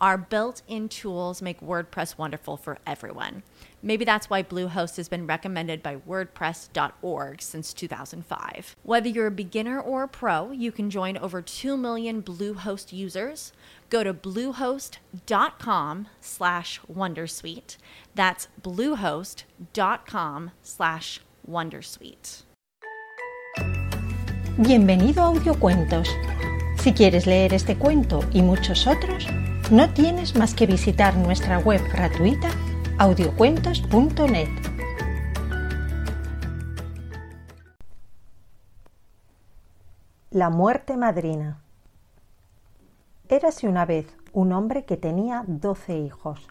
Our built in tools make WordPress wonderful for everyone. Maybe that's why Bluehost has been recommended by WordPress.org since 2005. Whether you're a beginner or a pro, you can join over 2 million Bluehost users. Go to bluehost.com slash Wondersuite. That's bluehost.com slash Wondersuite. Bienvenido a Audiocuentos. Si quieres leer este cuento y muchos otros, no tienes más que visitar nuestra web gratuita audiocuentos.net. La muerte madrina. Érase una vez un hombre que tenía doce hijos.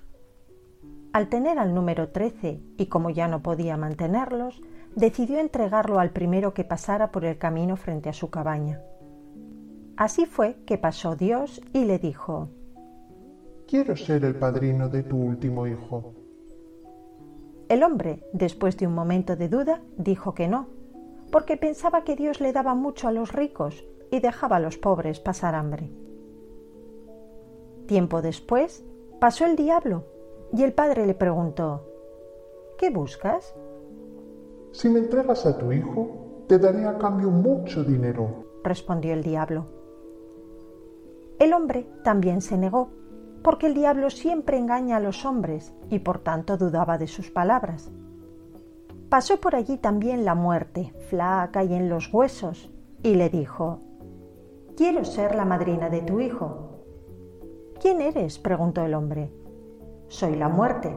Al tener al número trece y como ya no podía mantenerlos, decidió entregarlo al primero que pasara por el camino frente a su cabaña. Así fue que pasó Dios y le dijo Quiero ser el padrino de tu último hijo. El hombre, después de un momento de duda, dijo que no, porque pensaba que Dios le daba mucho a los ricos y dejaba a los pobres pasar hambre. Tiempo después, pasó el diablo y el padre le preguntó, ¿Qué buscas? Si me entregas a tu hijo, te daré a cambio mucho dinero, respondió el diablo. El hombre también se negó porque el diablo siempre engaña a los hombres y por tanto dudaba de sus palabras. Pasó por allí también la muerte, flaca y en los huesos, y le dijo, Quiero ser la madrina de tu hijo. ¿Quién eres? preguntó el hombre. Soy la muerte,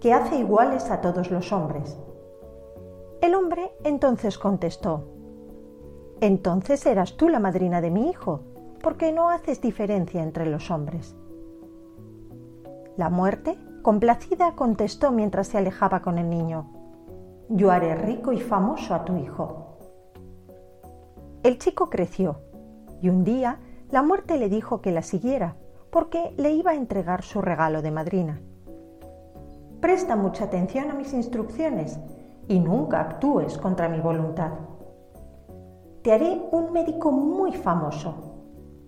que hace iguales a todos los hombres. El hombre entonces contestó, Entonces eras tú la madrina de mi hijo, porque no haces diferencia entre los hombres. La muerte, complacida, contestó mientras se alejaba con el niño. Yo haré rico y famoso a tu hijo. El chico creció y un día la muerte le dijo que la siguiera porque le iba a entregar su regalo de madrina. Presta mucha atención a mis instrucciones y nunca actúes contra mi voluntad. Te haré un médico muy famoso.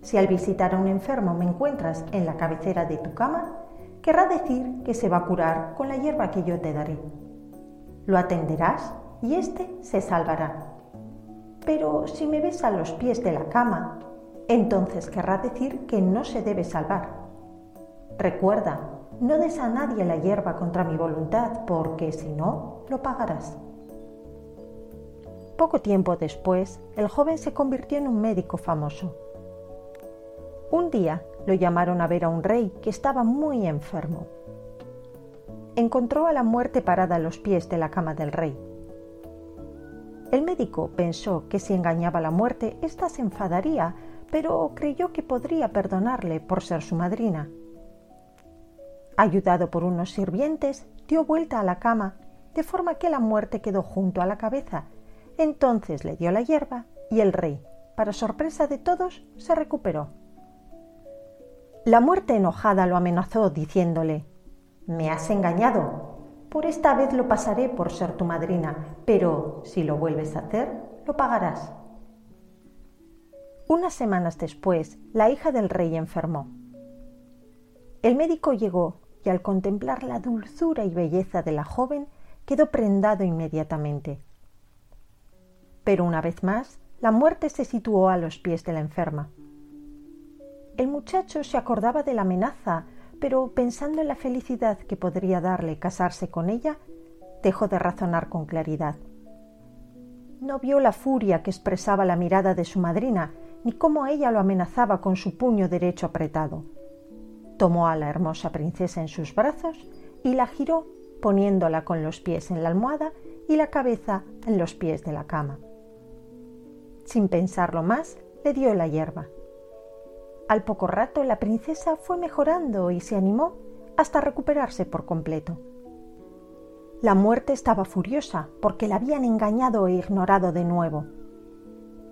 Si al visitar a un enfermo me encuentras en la cabecera de tu cama, querrá decir que se va a curar con la hierba que yo te daré. Lo atenderás y éste se salvará. Pero si me ves a los pies de la cama, entonces querrá decir que no se debe salvar. Recuerda, no des a nadie la hierba contra mi voluntad, porque si no, lo pagarás. Poco tiempo después, el joven se convirtió en un médico famoso. Un día lo llamaron a ver a un rey que estaba muy enfermo. Encontró a la muerte parada a los pies de la cama del rey. El médico pensó que si engañaba a la muerte, ésta se enfadaría, pero creyó que podría perdonarle por ser su madrina. Ayudado por unos sirvientes, dio vuelta a la cama, de forma que la muerte quedó junto a la cabeza. Entonces le dio la hierba y el rey, para sorpresa de todos, se recuperó. La muerte enojada lo amenazó diciéndole Me has engañado. Por esta vez lo pasaré por ser tu madrina, pero si lo vuelves a hacer, lo pagarás. Unas semanas después, la hija del rey enfermó. El médico llegó y al contemplar la dulzura y belleza de la joven, quedó prendado inmediatamente. Pero una vez más, la muerte se situó a los pies de la enferma. El muchacho se acordaba de la amenaza, pero pensando en la felicidad que podría darle casarse con ella, dejó de razonar con claridad. No vio la furia que expresaba la mirada de su madrina, ni cómo ella lo amenazaba con su puño derecho apretado. Tomó a la hermosa princesa en sus brazos y la giró poniéndola con los pies en la almohada y la cabeza en los pies de la cama. Sin pensarlo más, le dio la hierba. Al poco rato la princesa fue mejorando y se animó hasta recuperarse por completo. La muerte estaba furiosa porque la habían engañado e ignorado de nuevo.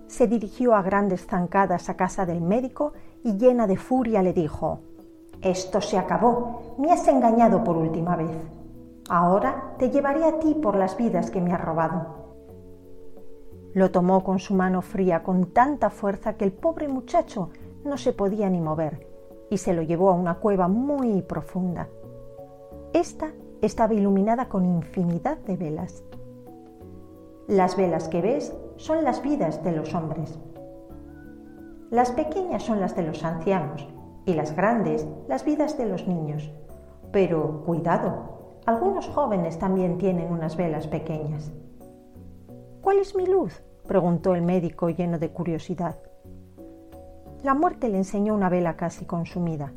Se dirigió a grandes zancadas a casa del médico y llena de furia le dijo Esto se acabó, me has engañado por última vez. Ahora te llevaré a ti por las vidas que me has robado. Lo tomó con su mano fría con tanta fuerza que el pobre muchacho no se podía ni mover y se lo llevó a una cueva muy profunda. Esta estaba iluminada con infinidad de velas. Las velas que ves son las vidas de los hombres. Las pequeñas son las de los ancianos y las grandes las vidas de los niños. Pero cuidado, algunos jóvenes también tienen unas velas pequeñas. ¿Cuál es mi luz? preguntó el médico lleno de curiosidad. La muerte le enseñó una vela casi consumida.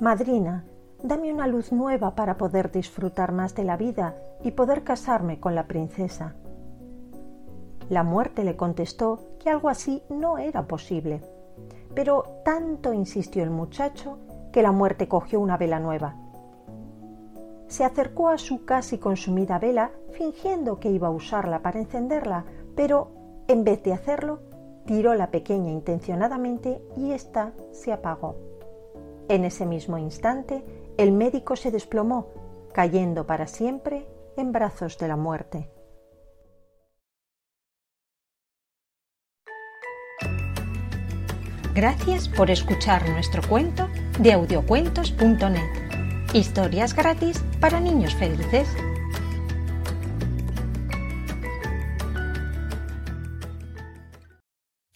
Madrina, dame una luz nueva para poder disfrutar más de la vida y poder casarme con la princesa. La muerte le contestó que algo así no era posible, pero tanto insistió el muchacho que la muerte cogió una vela nueva. Se acercó a su casi consumida vela fingiendo que iba a usarla para encenderla, pero en vez de hacerlo, tiró la pequeña intencionadamente y ésta se apagó. En ese mismo instante, el médico se desplomó, cayendo para siempre en brazos de la muerte. Gracias por escuchar nuestro cuento de audiocuentos.net. Historias gratis para niños felices.